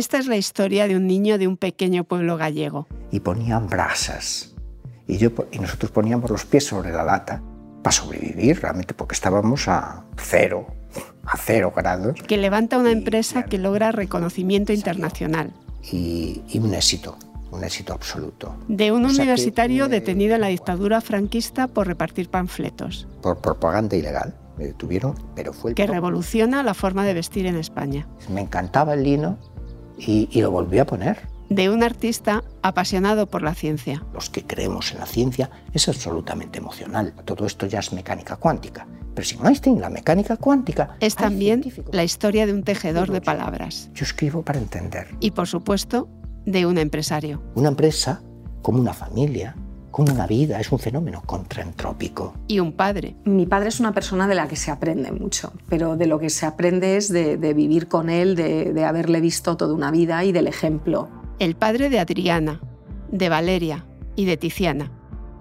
Esta es la historia de un niño de un pequeño pueblo gallego. Y ponían brasas. Y, yo, y nosotros poníamos los pies sobre la lata para sobrevivir, realmente, porque estábamos a cero, a cero grados. Que levanta una empresa que logra reconocimiento internacional. Y, y un éxito, un éxito absoluto. De un universitario detenido en la dictadura franquista por repartir panfletos. Por propaganda ilegal. Me detuvieron, pero fue el Que revoluciona la forma de vestir en España. Me encantaba el lino y, y lo volví a poner. De un artista apasionado por la ciencia. Los que creemos en la ciencia es absolutamente emocional. Todo esto ya es mecánica cuántica. Pero sin Einstein, la mecánica cuántica... Es también la historia de un tejedor de palabras. Yo escribo para entender. Y por supuesto, de un empresario. Una empresa, como una familia, como una vida, es un fenómeno contraentrópico. Y un padre. Mi padre es una persona de la que se aprende mucho, pero de lo que se aprende es de, de vivir con él, de, de haberle visto toda una vida y del ejemplo. El padre de Adriana, de Valeria y de Tiziana,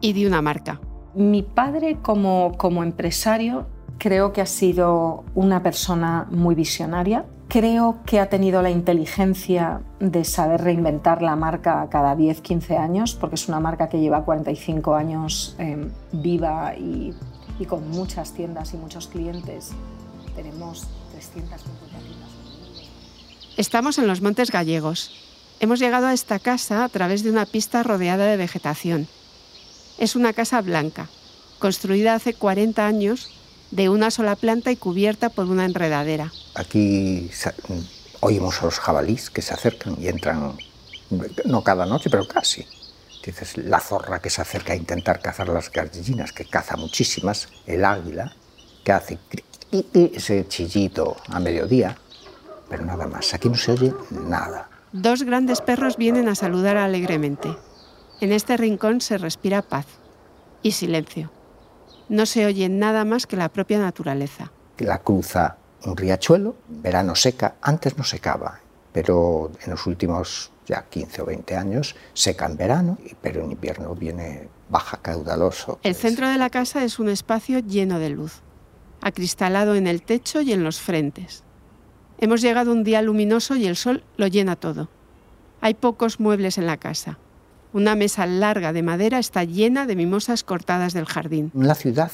y de una marca. Mi padre como, como empresario creo que ha sido una persona muy visionaria. Creo que ha tenido la inteligencia de saber reinventar la marca cada 10, 15 años, porque es una marca que lleva 45 años eh, viva y, y, con muchas tiendas y muchos clientes. Tenemos 350 tiendas. Estamos en los Montes Gallegos. Hemos llegado a esta casa a través de una pista rodeada de vegetación. Es una casa blanca, construida hace 40 años de una sola planta y cubierta por una enredadera. Aquí oímos a los jabalís que se acercan y entran, no cada noche, pero casi. Dices, la zorra que se acerca a intentar cazar las gallinas, que caza muchísimas, el águila, que hace ese chillito a mediodía, pero nada más. Aquí no se oye nada. Dos grandes perros vienen a saludar alegremente. En este rincón se respira paz y silencio no se oye nada más que la propia naturaleza. La cruza un riachuelo, verano seca, antes no secaba, pero en los últimos ya 15 o 20 años seca en verano, pero en invierno viene baja caudaloso. El centro de la casa es un espacio lleno de luz, acristalado en el techo y en los frentes. Hemos llegado un día luminoso y el sol lo llena todo. Hay pocos muebles en la casa. Una mesa larga de madera está llena de mimosas cortadas del jardín. En la ciudad,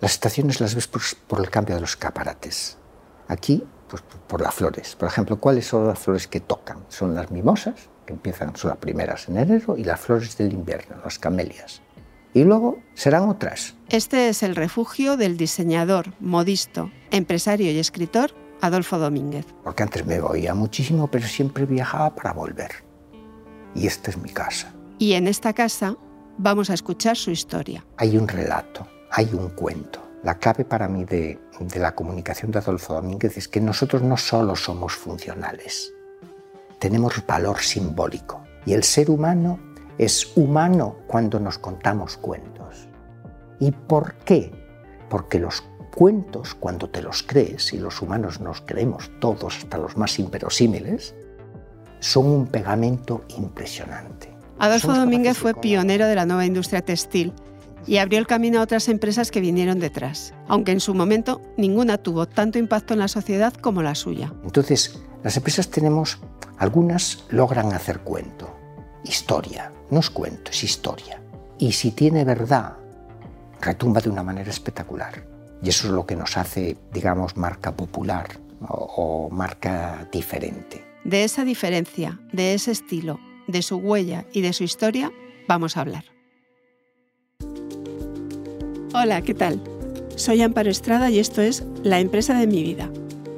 las estaciones las ves por, por el cambio de los escaparates. Aquí, pues por las flores. Por ejemplo, ¿cuáles son las flores que tocan? Son las mimosas, que empiezan, son las primeras en enero, y las flores del invierno, las camelias. Y luego serán otras. Este es el refugio del diseñador, modisto, empresario y escritor Adolfo Domínguez. Porque antes me voía muchísimo, pero siempre viajaba para volver. Y esta es mi casa. Y en esta casa vamos a escuchar su historia. Hay un relato, hay un cuento. La clave para mí de, la comunicación de Adolfo Domínguez es que nosotros no solo somos funcionales, tenemos valor simbólico. Y el ser humano es humano cuando nos contamos cuentos. ¿Y por qué? Porque los cuentos, cuando te los crees, y los humanos nos creemos todos, hasta los más inverosímiles, son un pegamento impresionante. Adolfo Domínguez fue pionero de la nueva industria textil y abrió el camino a otras empresas que vinieron detrás, aunque en su momento ninguna tuvo tanto impacto en la sociedad como la suya. Entonces, las empresas tenemos, algunas logran hacer cuento, historia, no es cuento, es historia. Y si tiene verdad, retumba de una manera espectacular. Y eso es lo que nos hace, digamos, marca popular o, o marca diferente. De esa diferencia, de ese estilo, de su huella y de su historia vamos a hablar. Hola, ¿qué tal? Soy Amparo Estrada y esto es La empresa de mi vida,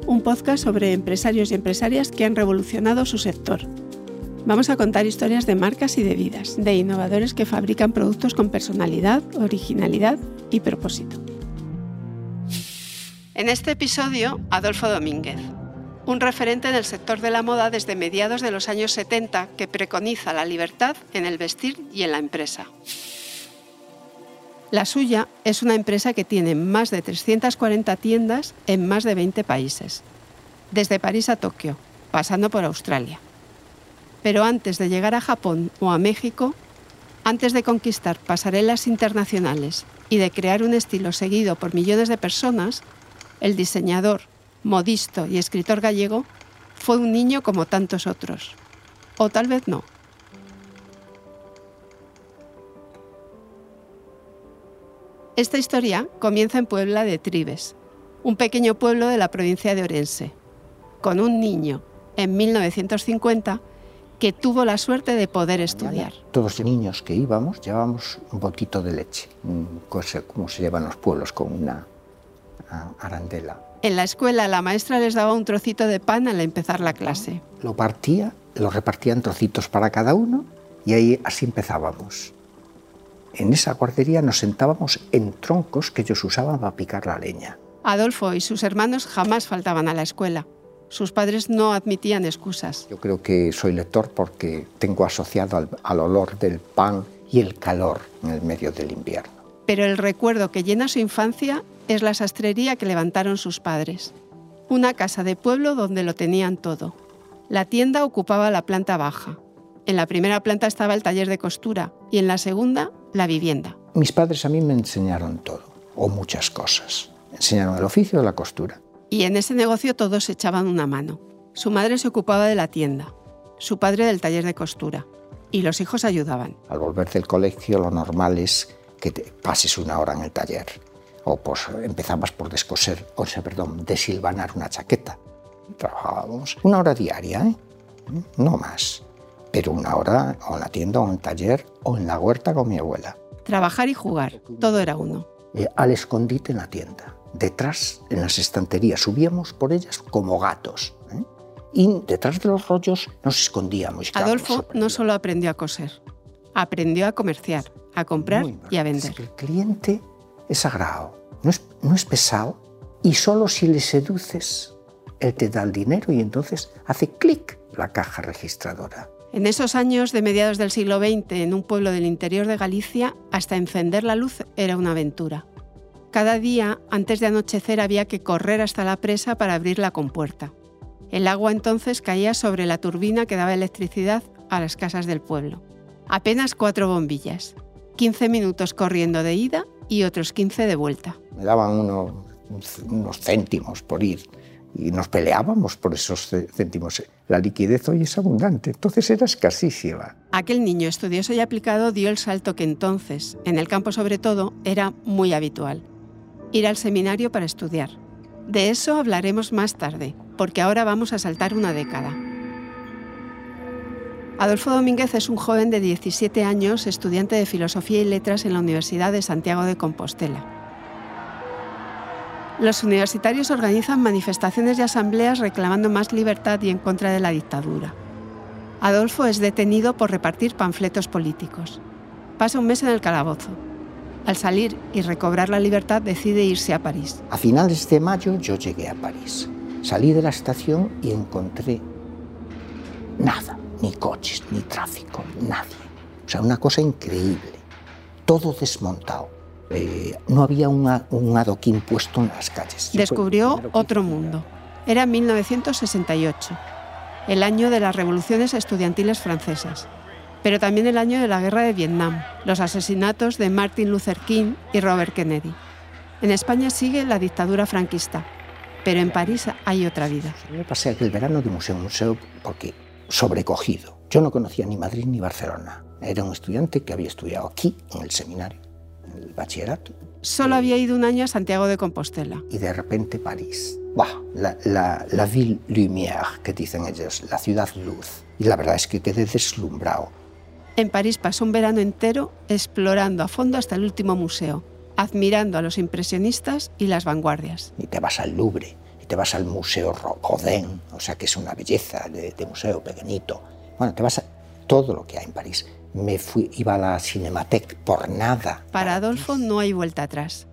un podcast sobre empresarios y empresarias que han revolucionado su sector. Vamos a contar historias de marcas y de vidas, de innovadores que fabrican productos con personalidad, originalidad y propósito. En este episodio, Adolfo Domínguez, un referente en el sector de la moda desde mediados de los años 70 que preconiza la libertad en el vestir y en la empresa. La suya es una empresa que tiene más de 340 tiendas en más de 20 países, desde París a Tokio, pasando por Australia. Pero antes de llegar a Japón o a México, antes de conquistar pasarelas internacionales y de crear un estilo seguido por millones de personas, el diseñador, modisto y escritor gallego, fue un niño como tantos otros. O tal vez no. Esta historia comienza en Puebla de Tribes, un pequeño pueblo de la provincia de Orense, con un niño en 1950 que tuvo la suerte de poder estudiar. Todos los niños que íbamos llevábamos un botito de leche, como se llevan los pueblos con una arandela. En la escuela la maestra les daba un trocito de pan al empezar la clase. Lo partía, lo repartía en trocitos para cada uno y ahí así empezábamos. En esa guardería nos sentábamos en troncos que ellos usaban para picar la leña. Adolfo y sus hermanos jamás faltaban a la escuela. Sus padres no admitían excusas. Yo creo que soy lector porque tengo asociado al, al olor del pan y el calor en el medio del invierno. Pero el recuerdo que llena su infancia es la sastrería que levantaron sus padres. Una casa de pueblo donde lo tenían todo. La tienda ocupaba la planta baja. En la primera planta estaba el taller de costura y en la segunda la vivienda. Mis padres a mí me enseñaron todo, o muchas cosas. Me enseñaron el oficio de la costura. Y en ese negocio todos echaban una mano. Su madre se ocupaba de la tienda, su padre del taller de costura, y los hijos ayudaban. Al volver del colegio lo normal es que te pases una hora en el taller. O pues empezabas por descoser, o sea, perdón, desilvanar una chaqueta. Trabajábamos una hora diaria, ¿eh? no más pero una hora o en la tienda o en el taller o en la huerta con mi abuela. Trabajar y jugar, todo era uno. Eh, al escondite en la tienda, detrás en las estanterías, subíamos por ellas como gatos. ¿eh? Y detrás de los rollos nos escondíamos. Adolfo no solo aprendió a coser, aprendió a comerciar, a comprar y a vender. el cliente es sagrado, no es, no es pesado y solo si le seduces, él te da el dinero y entonces hace clic la caja registradora. En esos años de mediados del siglo XX, en un pueblo del interior de Galicia, hasta encender la luz era una aventura. Cada día, antes de anochecer, había que correr hasta la presa para abrir la compuerta. El agua entonces caía sobre la turbina que daba electricidad a las casas del pueblo. Apenas cuatro bombillas, 15 minutos corriendo de ida y otros 15 de vuelta. Me daban unos, unos céntimos por ir y nos peleábamos por esos céntimos. La liquidez hoy es abundante, entonces era escasísima. Aquel niño estudioso y aplicado dio el salto que entonces, en el campo sobre todo, era muy habitual. Ir al seminario para estudiar. De eso hablaremos más tarde, porque ahora vamos a saltar una década. Adolfo Domínguez es un joven de 17 años, estudiante de Filosofía y Letras en la Universidad de Santiago de Compostela. Los universitarios organizan manifestaciones y asambleas reclamando más libertad y en contra de la dictadura. Adolfo es detenido por repartir panfletos políticos. Pasa un mes en el calabozo. Al salir y recobrar la libertad decide irse a París. A finales de mayo yo llegué a París. Salí de la estación y encontré nada, ni coches, ni tráfico, nadie. O sea, una cosa increíble. Todo desmontado eh, no había un adoquín puesto en las calles. Descubrió otro mundo. Era 1968, el año de las revoluciones estudiantiles francesas, pero también el año de la guerra de Vietnam, los asesinatos de Martin Luther King y Robert Kennedy. En España sigue la dictadura franquista, pero en París hay otra vida. Me pasé aquel verano de museo en museo porque sobrecogido. Yo no conocía ni Madrid ni Barcelona. Era un estudiante que había estudiado aquí, en el seminario el bachillerato. Solo había ido un año a Santiago de Compostela. Y de repente París. Bah, la, la, la ville lumière, que dicen ellos, la ciudad luz. Y la verdad es que quedé deslumbrado. En París pasó un verano entero explorando a fondo hasta el último museo, admirando a los impresionistas y las vanguardias. Y te vas al Louvre, te vas al Museo Rodin, o sea que es una belleza de, de museo pequeñito. Bueno, te vas a todo lo que hay en París me fui, iba a la Cinematheque por nada. Para Adolfo no hay vuelta atrás.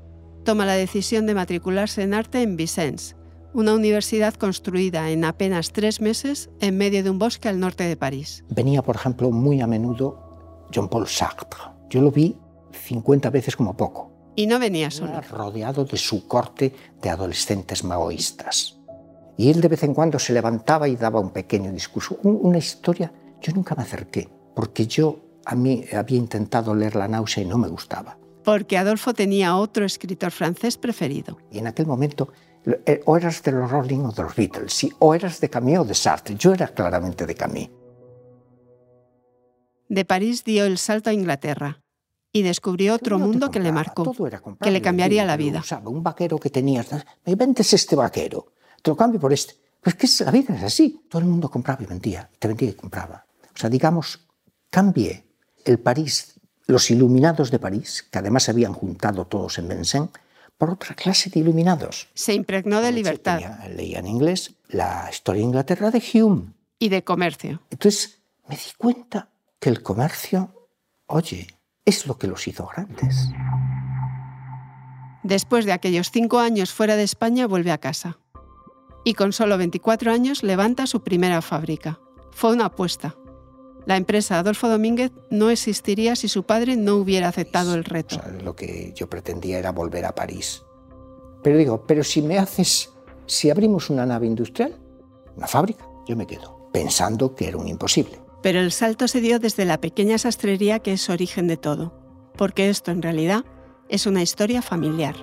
Toma la decisión de matricularse en arte en Vicence, una universidad construida en apenas tres meses en medio de un bosque al norte de París. Venía, por ejemplo, muy a menudo Jean-Paul Sartre. Yo lo vi 50 veces como poco. Y no venía solo. Rodeado de su corte de adolescentes maoístas. Y él de vez en cuando se levantaba y daba un pequeño discurso, una historia. Yo nunca me acerqué, porque yo a mí había intentado leer La náusea y no me gustaba. Porque Adolfo tenía otro escritor francés preferido. Y en aquel momento Eh, o eras de los Rolling o de los Beatles, sí, o eras de Camille o de Sartre. Yo era claramente de Camille. De París dio el salto a Inglaterra y descubrió otro mundo que le marcó, que le cambiaría la vida. un vaquero que tenías, me vendes este vaquero, te lo cambio por este. Pues que la vida es así. Todo el mundo compraba y vendía, te vendía y compraba. O sea, digamos, cambié el París, los iluminados de París, que además se habían juntado todos en Vincennes, por otra clase de iluminados. Se impregnó de libertad. leía en inglés la historia de Inglaterra de Hume. Y de comercio. Entonces me di cuenta que el comercio, oye, es lo que los hizo grandes. Después de aquellos cinco años fuera de España, vuelve a casa. Y con solo 24 años levanta su primera fábrica. Fue una apuesta. La empresa Adolfo Domínguez no existiría si su padre no hubiera aceptado el reto. lo que yo pretendía era volver a París. Pero digo, pero si me haces, si abrimos una nave industrial, una fábrica, yo me quedo, pensando que era un imposible. Pero el salto se dio desde la pequeña sastrería que es origen de todo, porque esto en realidad es una historia familiar.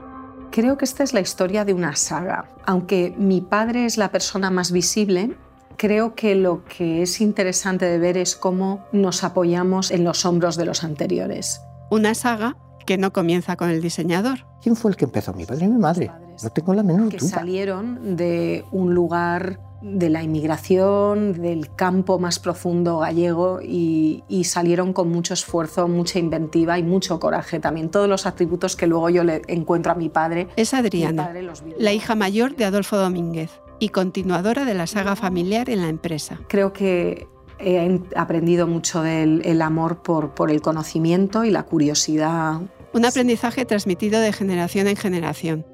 Creo que esta es la historia de una saga. Aunque mi padre es la persona más visible, creo que lo que es interesante de ver es cómo nos apoyamos en los hombros de los anteriores. Una saga que no comienza con el diseñador. ¿Quién fue el que empezó? ¿Mi padre y mi madre? No tengo la menor duda. Que salieron de un lugar de la inmigración, del campo más profundo gallego y, salieron con mucho esfuerzo, mucha inventiva y mucho coraje también. Todos los atributos que luego yo le encuentro a mi padre. Es Adriana, la hija mayor de Adolfo Domínguez y continuadora de la saga familiar en la empresa. Creo que he aprendido mucho del amor por, por el conocimiento y la curiosidad. Un aprendizaje transmitido de generación en generación.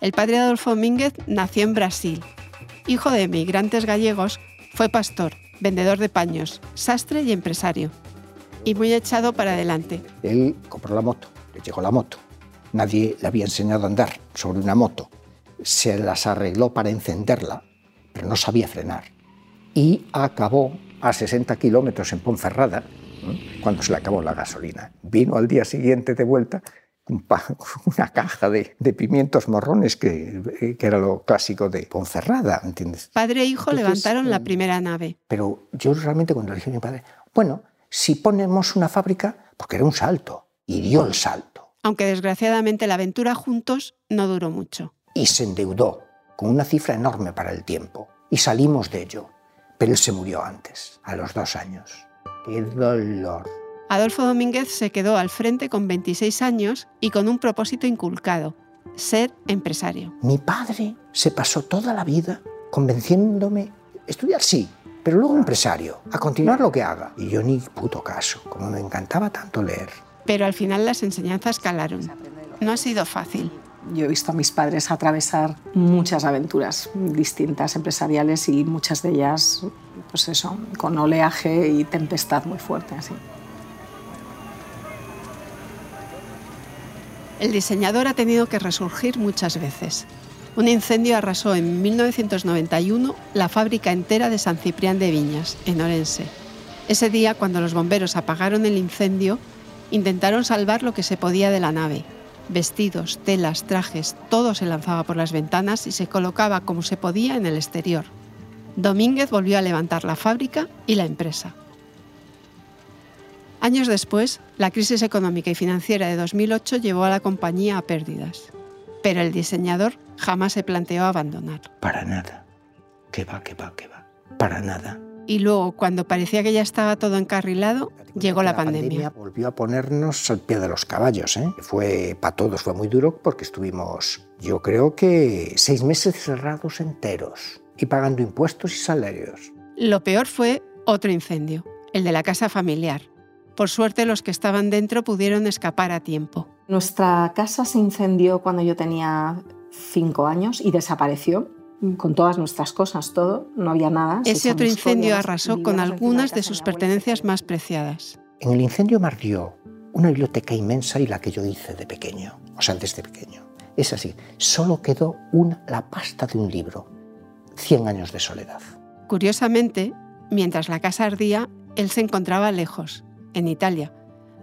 El padre Adolfo Domínguez nació en Brasil. Hijo de emigrantes gallegos, fue pastor, vendedor de paños, sastre y empresario. Y muy echado para adelante. Él compró la moto, le llegó la moto Nadie le había enseñado a andar sobre una moto. Se las arregló para encenderla, pero no sabía frenar. Y acabó a 60 kilómetros en Ponferrada cuando se le acabó la gasolina. Vino al día siguiente de vuelta una caja de, pimientos morrones que, que, era lo clásico de Ponferrada, ¿entiendes? Padre e hijo levantaron la eh, primera nave. Pero yo realmente cuando le dije a mi padre, bueno, si ponemos una fábrica, porque era un salto, y dio el salto aunque desgraciadamente la aventura juntos no duró mucho. Y se endeudó con una cifra enorme para el tiempo. Y salimos de ello. Pero él se murió antes, a los dos años. ¡Qué dolor! Adolfo Domínguez se quedó al frente con 26 años y con un propósito inculcado, ser empresario. Mi padre se pasó toda la vida convenciéndome, estudiar sí, pero luego empresario, a continuar lo que haga. Y yo ni puto caso, como me encantaba tanto leer pero al final las enseñanzas calaron. No ha sido fácil. Yo he visto a mis padres atravesar muchas aventuras distintas empresariales y muchas de ellas, pues eso, con oleaje y tempestad muy fuerte. Así. El diseñador ha tenido que resurgir muchas veces. Un incendio arrasó en 1991 la fábrica entera de San Ciprián de Viñas, en Orense. Ese día, cuando los bomberos apagaron el incendio, Intentaron salvar lo que se podía de la nave. Vestidos, telas, trajes, todo se lanzaba por las ventanas y se colocaba como se podía en el exterior. Domínguez volvió a levantar la fábrica y la empresa. Años después, la crisis económica y financiera de 2008 llevó a la compañía a pérdidas. Pero el diseñador jamás se planteó abandonar. Para nada. Que va, que va, que va. Para nada. Y luego, cuando parecía que ya estaba todo encarrilado, llegó la, pandemia. Volvió a ponernos al pie de los caballos. ¿eh? Fue para todos fue muy duro porque estuvimos, yo creo que seis meses cerrados enteros y pagando impuestos y salarios. Lo peor fue otro incendio, el de la casa familiar. Por suerte los que estaban dentro pudieron escapar a tiempo. Nuestra casa se incendió cuando yo tenía cinco años y desapareció con todas nuestras cosas, todo, no había nada. Ese otro incendio arrasó con algunas de sus pertenencias más preciadas. En el incendio me ardió una biblioteca inmensa y la que yo hice de pequeño, o sea, desde pequeño. Es así, solo quedó una, la pasta de un libro, Cien años de soledad. Curiosamente, mientras la casa ardía, él se encontraba lejos, en Italia,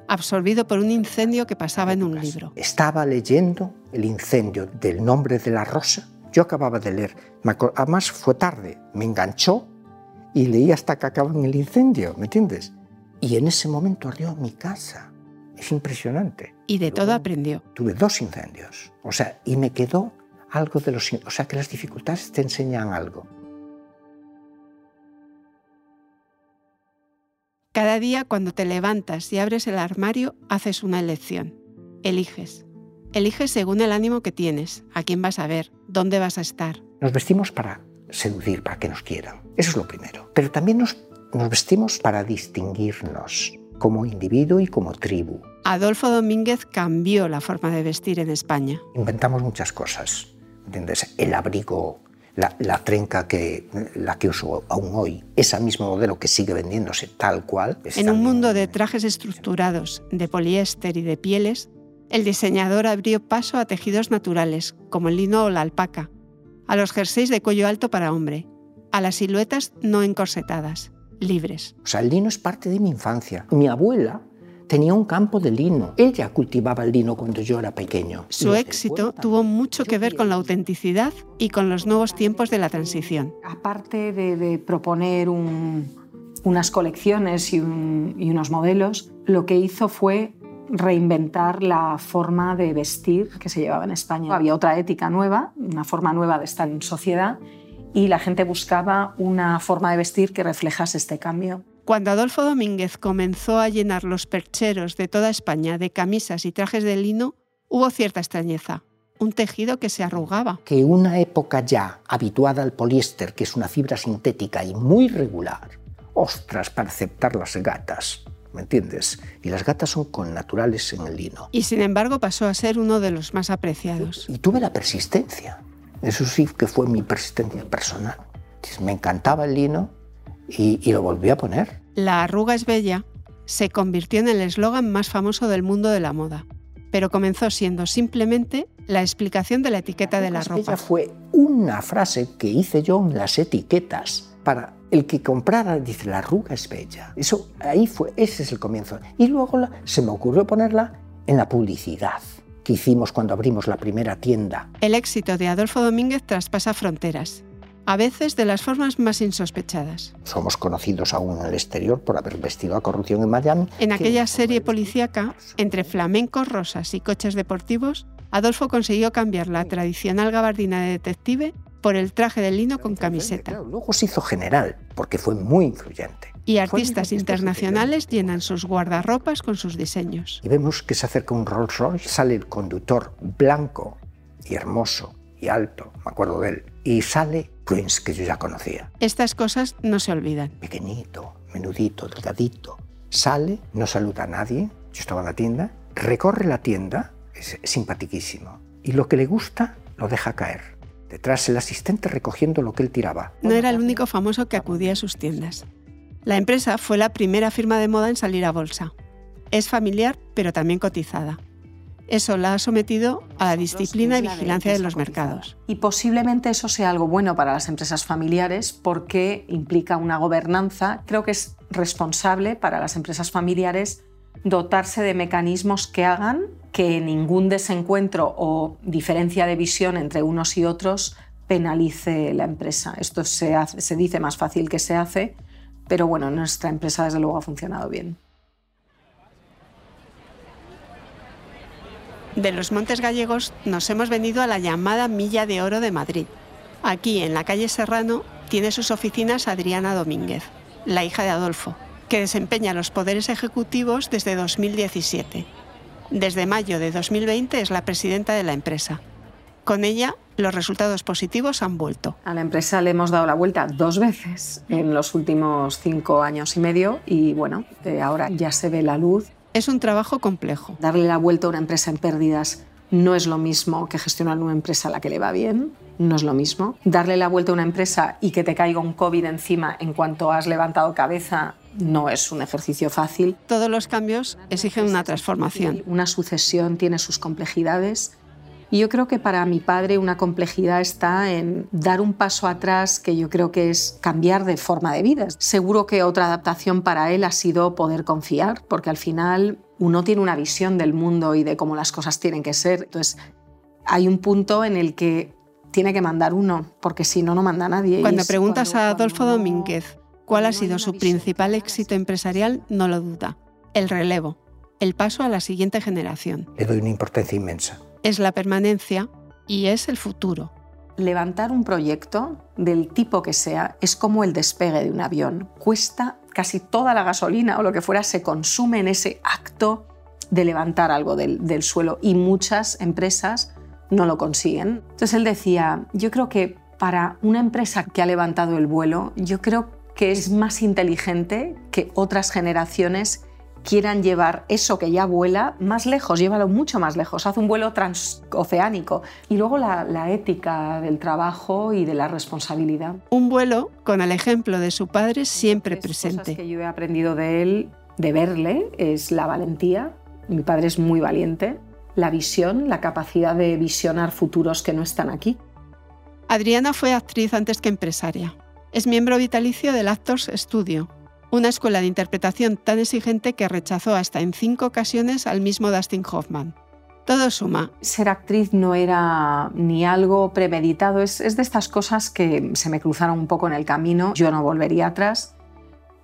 absorbido por un incendio que pasaba en un libro. Estaba leyendo el incendio del nombre de la rosa. Yo acababa de leer, además fue tarde, me enganchó y leí hasta que acababa en el incendio, ¿me entiendes? Y en ese momento ardió mi casa. Es impresionante. Y de todo aprendió. Tuve dos incendios. O sea, y me quedó algo de los... O sea, que las dificultades te enseñan algo. Cada día cuando te levantas y abres el armario, haces una elección. Eliges. Eliges según el ánimo que tienes, a quién vas a ver, dónde vas a estar. Nos vestimos para seducir, para que nos quieran. Eso es lo primero. Pero también nos, nos vestimos para distinguirnos como individuo y como tribu. Adolfo Domínguez cambió la forma de vestir en España. Inventamos muchas cosas. ¿Entiendes? El abrigo la, trenca que la que uso aún hoy, ese mismo modelo que sigue vendiéndose tal cual. En un mundo de trajes estructurados, de poliéster y de pieles, el diseñador abrió paso a tejidos naturales, como el lino o la alpaca, a los jerseys de cuello alto para hombre, a las siluetas no encorsetadas, libres. O sea, el lino es parte de mi infancia. Mi abuela tenía un campo de lino. Ella cultivaba el lino cuando yo era pequeño. Su éxito tuvo mucho que ver con la autenticidad y con los nuevos tiempos de la transición. Aparte de, proponer unas colecciones y, y unos modelos, lo que hizo fue reinventar la forma de vestir que se llevaba en España. Había otra ética nueva, una forma nueva de estar en sociedad y la gente buscaba una forma de vestir que reflejase este cambio. Cuando Adolfo Domínguez comenzó a llenar los percheros de toda España de camisas y trajes de lino, hubo cierta extrañeza. Un tejido que se arrugaba. Que una época ya habituada al poliéster, que es una fibra sintética y muy regular, ostras, para aceptar las gatas, ¿me entiendes? Y las gatas son con naturales en el lino. Y sin embargo pasó a ser uno de los más apreciados. Y tuve la persistencia. Eso sí que fue mi persistencia personal. Me encantaba el lino y, lo volví a poner. La arruga es bella se convirtió en el eslogan más famoso del mundo de la moda, pero comenzó siendo simplemente la explicación de la etiqueta de la ropa. fue una frase que hice yo en las etiquetas para el que comprara dice la arruga es bella. Eso ahí fue, ese es el comienzo. Y luego se me ocurrió ponerla en la publicidad que hicimos cuando abrimos la primera tienda. El éxito de Adolfo Domínguez traspasa fronteras a veces de las formas más insospechadas. Somos conocidos aún en el exterior por haber vestido a corrupción en Miami. En aquella serie policíaca, entre flamencos, rosas y coches deportivos, Adolfo consiguió cambiar la tradicional gabardina de detective por el traje de lino con camiseta. luego se hizo general, porque fue muy influyente. Y artistas internacionales llenan sus guardarropas con sus diseños. Y vemos que se acerca un Rolls Royce, sale el conductor blanco y hermoso y alto, me acuerdo de él, y sale Prince, que yo ya conocía. Estas cosas no se olvidan. Pequeñito, menudito, delgadito. Sale, no saluda a nadie. Yo estaba en la tienda, recorre la tienda, es simpatiquísimo. Y lo que le gusta, lo deja caer. Detrás el asistente recogiendo lo que él tiraba. No era el único famoso que acudía a sus tiendas. La empresa fue la primera firma de moda en salir a bolsa. Es familiar, pero también cotizada. Eso la ha sometido a la disciplina y vigilancia de los mercados. Y posiblemente eso sea algo bueno para las empresas familiares porque implica una gobernanza. Creo que es responsable para las empresas familiares dotarse de mecanismos que hagan que ningún desencuentro o diferencia de visión entre unos y otros penalice la empresa. Esto se, se dice más fácil que se hace, pero bueno, nuestra empresa desde luego ha funcionado bien. De los Montes Gallegos nos hemos venido a la llamada Milla de Oro de Madrid. Aquí, en la calle Serrano, tiene sus oficinas Adriana Domínguez, la hija de Adolfo, que desempeña los poderes ejecutivos desde 2017. Desde mayo de 2020 es la presidenta de la empresa. Con ella, los resultados positivos han vuelto. A la empresa le hemos dado la vuelta dos veces en los últimos cinco años y medio y bueno, eh, ahora ya se ve la luz es un trabajo complejo. Darle la vuelta a una empresa en pérdidas no es lo mismo que gestionar una empresa a la que le va bien, no es lo mismo. Darle la vuelta a una empresa y que te caiga un COVID encima en cuanto has levantado cabeza no es un ejercicio fácil. Todos los cambios exigen una transformación. Una sucesión tiene sus complejidades Y yo creo que para mi padre una complejidad está en dar un paso atrás, que yo creo que es cambiar de forma de vida. Seguro que otra adaptación para él ha sido poder confiar, porque al final uno tiene una visión del mundo y de cómo las cosas tienen que ser. Entonces, hay un punto en el que tiene que mandar uno, porque si no, no manda nadie. Cuando preguntas a Adolfo Domínguez cuál ha sido su principal éxito empresarial, no lo duda. El relevo, el paso a la siguiente generación. Le doy una importancia inmensa es la permanencia y es el futuro. Levantar un proyecto del tipo que sea es como el despegue de un avión. Cuesta casi toda la gasolina o lo que fuera se consume en ese acto de levantar algo del, suelo y muchas empresas no lo consiguen. Entonces él decía, yo creo que para una empresa que ha levantado el vuelo, yo creo que es más inteligente que otras generaciones quieran llevar eso que ya vuela más lejos, llévalo mucho más lejos, haz un vuelo transoceánico. Y luego la, ética del trabajo y de la responsabilidad. Un vuelo con el ejemplo de su padre siempre presente. Cosas que yo he aprendido de él, de verle, es la valentía. Mi padre es muy valiente. La visión, la capacidad de visionar futuros que no están aquí. Adriana fue actriz antes que empresaria. Es miembro vitalicio del Actors Studio, una escuela de interpretación tan exigente que rechazó hasta en cinco ocasiones al mismo Dustin Hoffman. Todo suma. Ser actriz no era ni algo premeditado, es, de estas cosas que se me cruzaron un poco en el camino, yo no volvería atrás,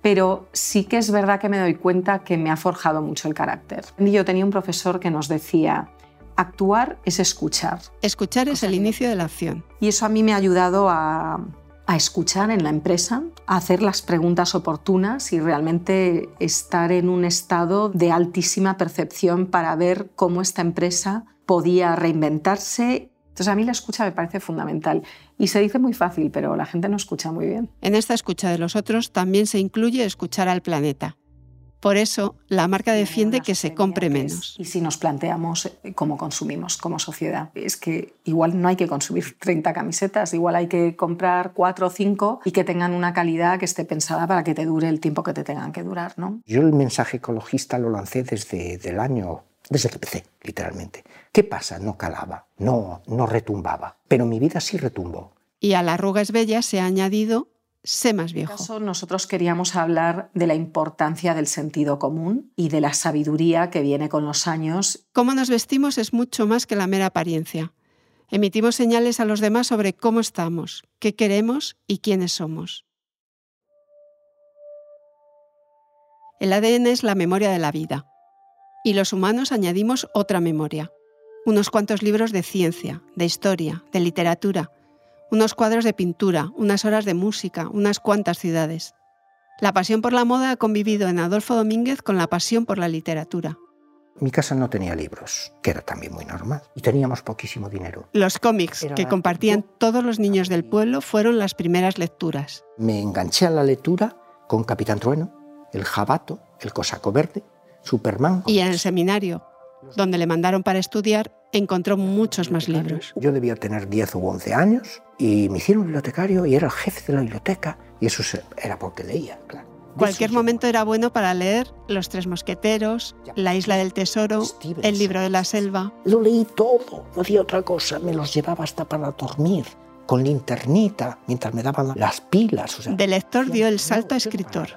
pero sí que es verdad que me doy cuenta que me ha forjado mucho el carácter. Yo tenía un profesor que nos decía, actuar es escuchar. Escuchar es el inicio de la acción. Y eso a mí me ha ayudado a, a escuchar en la empresa, a hacer las preguntas oportunas y realmente estar en un estado de altísima percepción para ver cómo esta empresa podía reinventarse. Entonces a mí la escucha me parece fundamental y se dice muy fácil, pero la gente no escucha muy bien. En esta escucha de los otros también se incluye escuchar al planeta. Por eso, la marca defiende que se compre menos. Y si nos planteamos eh, cómo consumimos como sociedad, es que igual no hay que consumir 30 camisetas, igual hay que comprar 4 o 5 y que tengan una calidad que esté pensada para que te dure el tiempo que te tengan que durar. ¿no? Yo el mensaje ecologista lo lancé desde el año, desde que empecé, literalmente. ¿Qué pasa? No calaba, no, no retumbaba, pero mi vida sí retumbó. Y a la arruga es bella se ha añadido sé más viejo. En este caso, nosotros queríamos hablar de la importancia del sentido común y de la sabiduría que viene con los años. Cómo nos vestimos es mucho más que la mera apariencia. Emitimos señales a los demás sobre cómo estamos, qué queremos y quiénes somos. El ADN es la memoria de la vida. Y los humanos añadimos otra memoria. Unos cuantos libros de ciencia, de historia, de literatura, unos cuadros de pintura, unas horas de música, unas cuantas ciudades. La pasión por la moda ha convivido en Adolfo Domínguez con la pasión por la literatura. Mi casa no tenía libros, que era también muy normal, y teníamos poquísimo dinero. Los cómics que compartían todos los niños del pueblo fueron las primeras lecturas. Me enganché a la lectura con Capitán Trueno, El Jabato, El Cosaco Verde, Superman. Y en el seminario, donde le mandaron para estudiar, encontró muchos más libros. Yo debía tener 10 u 11 años y me hicieron bibliotecario y era el jefe de la biblioteca y eso era porque leía, claro. Cualquier momento era bueno para leer Los Tres Mosqueteros, La Isla del Tesoro, El Libro de la Selva. Lo leí todo, no hacía otra cosa, me los llevaba hasta para dormir, con linternita, mientras me daban las pilas. de lector dio el salto a escritor.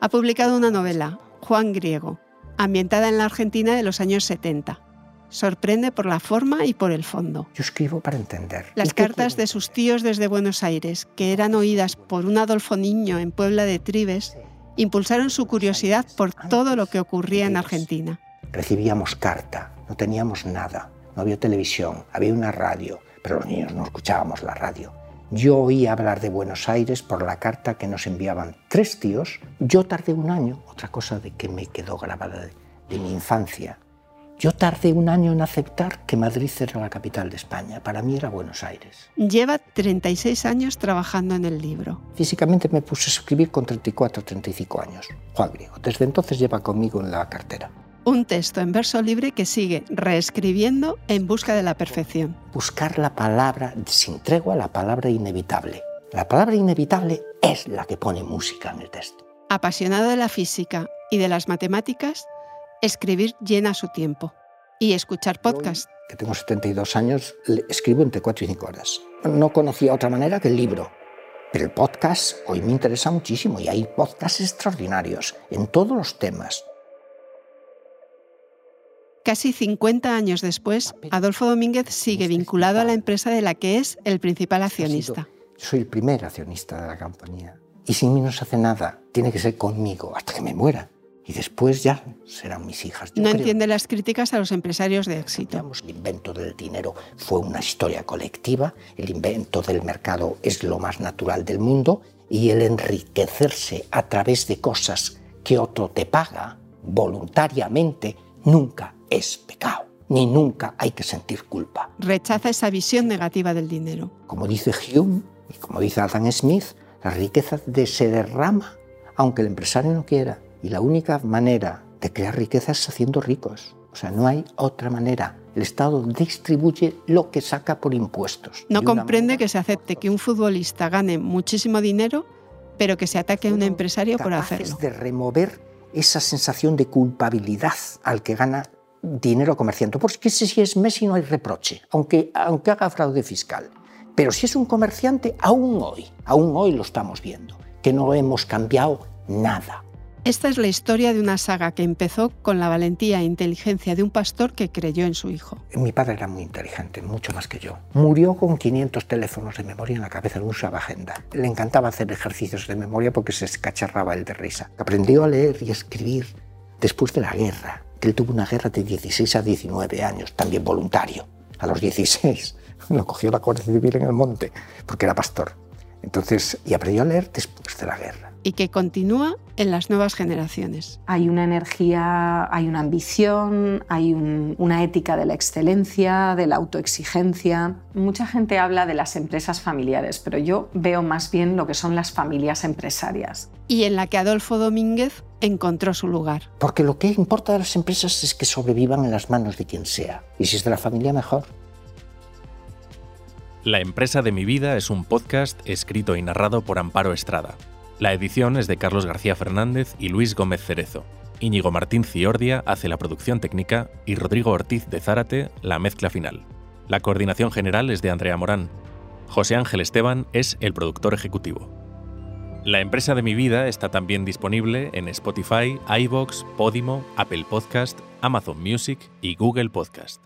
Ha publicado una novela, Juan Griego, ambientada en la Argentina de los años 70. Sorprende por la forma y por el fondo. Yo escribo para entender. Las cartas de sus tíos desde Buenos Aires, que eran oídas por un Adolfo Niño en Puebla de Tribes, impulsaron su curiosidad por todo lo que ocurría en Argentina. Recibíamos carta, no teníamos nada, no había televisión, había una radio, pero los niños no escuchábamos la radio. Yo oía hablar de Buenos Aires por la carta que nos enviaban tres tíos. Yo tardé un año, otra cosa de que me quedó grabada de, mi infancia. Yo tardé un año en aceptar que Madrid era la capital de España. Para mí era Buenos Aires. Lleva 36 años trabajando en el libro. Físicamente me puse a escribir con 34 o 35 años. Juan Griego. Desde entonces lleva conmigo en la cartera. Un texto en verso libre que sigue reescribiendo en busca de la perfección. Buscar la palabra sin tregua, la palabra inevitable. La palabra inevitable es la que pone música en el texto. Apasionado de la física y de las matemáticas, escribir llena su tiempo. Y escuchar podcast. Que tengo 72 años, escribo entre 4 y 5 horas. No conocía otra manera que el libro. Pero el podcast hoy me interesa muchísimo y hay podcasts extraordinarios en todos los temas. Casi 50 años después, Adolfo Domínguez sigue vinculado a la empresa de la que es el principal accionista. Soy el primer accionista de la compañía. Y sin mí no se hace nada. Tiene que ser conmigo hasta que me muera. Y después ya serán mis hijas. no entiende las críticas a los empresarios de éxito. El invento del dinero fue una historia colectiva. El invento del mercado es lo más natural del mundo. Y el enriquecerse a través de cosas que otro te paga voluntariamente nunca es pecado, ni nunca hay que sentir culpa. Rechaza esa visión negativa del dinero. Como dice Hume y como dice Adam Smith, la riqueza se derrama aunque el empresario no quiera. Y la única manera de crear riqueza es haciendo ricos. O sea, no hay otra manera. El Estado distribuye lo que saca por impuestos. No comprende que se acepte que un futbolista gane muchísimo dinero, pero que se ataque a un empresario por hacerlo. de remover esa sensación de culpabilidad al que gana dinero comerciante. Porque si es Messi no hay reproche, aunque, aunque haga fraude fiscal. Pero si es un comerciante, aún hoy, aún hoy lo estamos viendo, que no hemos cambiado nada. Esta es la historia de una saga que empezó con la valentía e inteligencia de un pastor que creyó en su hijo. Mi padre era muy inteligente, mucho más que yo. Murió con 500 teléfonos de memoria en la cabeza, no usaba agenda. Le encantaba hacer ejercicios de memoria porque se escacharraba el de risa. Aprendió a leer y escribir después de la guerra que él tuvo una guerra de 16 a 19 años, también voluntario. A los 16 lo cogió la Guardia Civil en el monte, porque era pastor. Entonces, y aprendió a leer después de la guerra. Y que continúa en las nuevas generaciones. Hay una energía, hay una ambición, hay una ética de la excelencia, de la autoexigencia. Mucha gente habla de las empresas familiares, pero yo veo más bien lo que son las familias empresarias. Y en la que Adolfo Domínguez encontró su lugar. Porque lo que importa a las empresas es que sobrevivan en las manos de quien sea. Y si es de la familia, mejor. La empresa de mi vida es un podcast escrito y narrado por Amparo Estrada. La edición es de Carlos García Fernández y Luis Gómez Cerezo. Íñigo Martín Ciordia hace la producción técnica y Rodrigo Ortiz de Zárate la mezcla final. La coordinación general es de Andrea Morán. José Ángel Esteban es el productor ejecutivo. La empresa de mi vida está también disponible en Spotify, iBox, Podimo, Apple Podcast, Amazon Music y Google Podcast.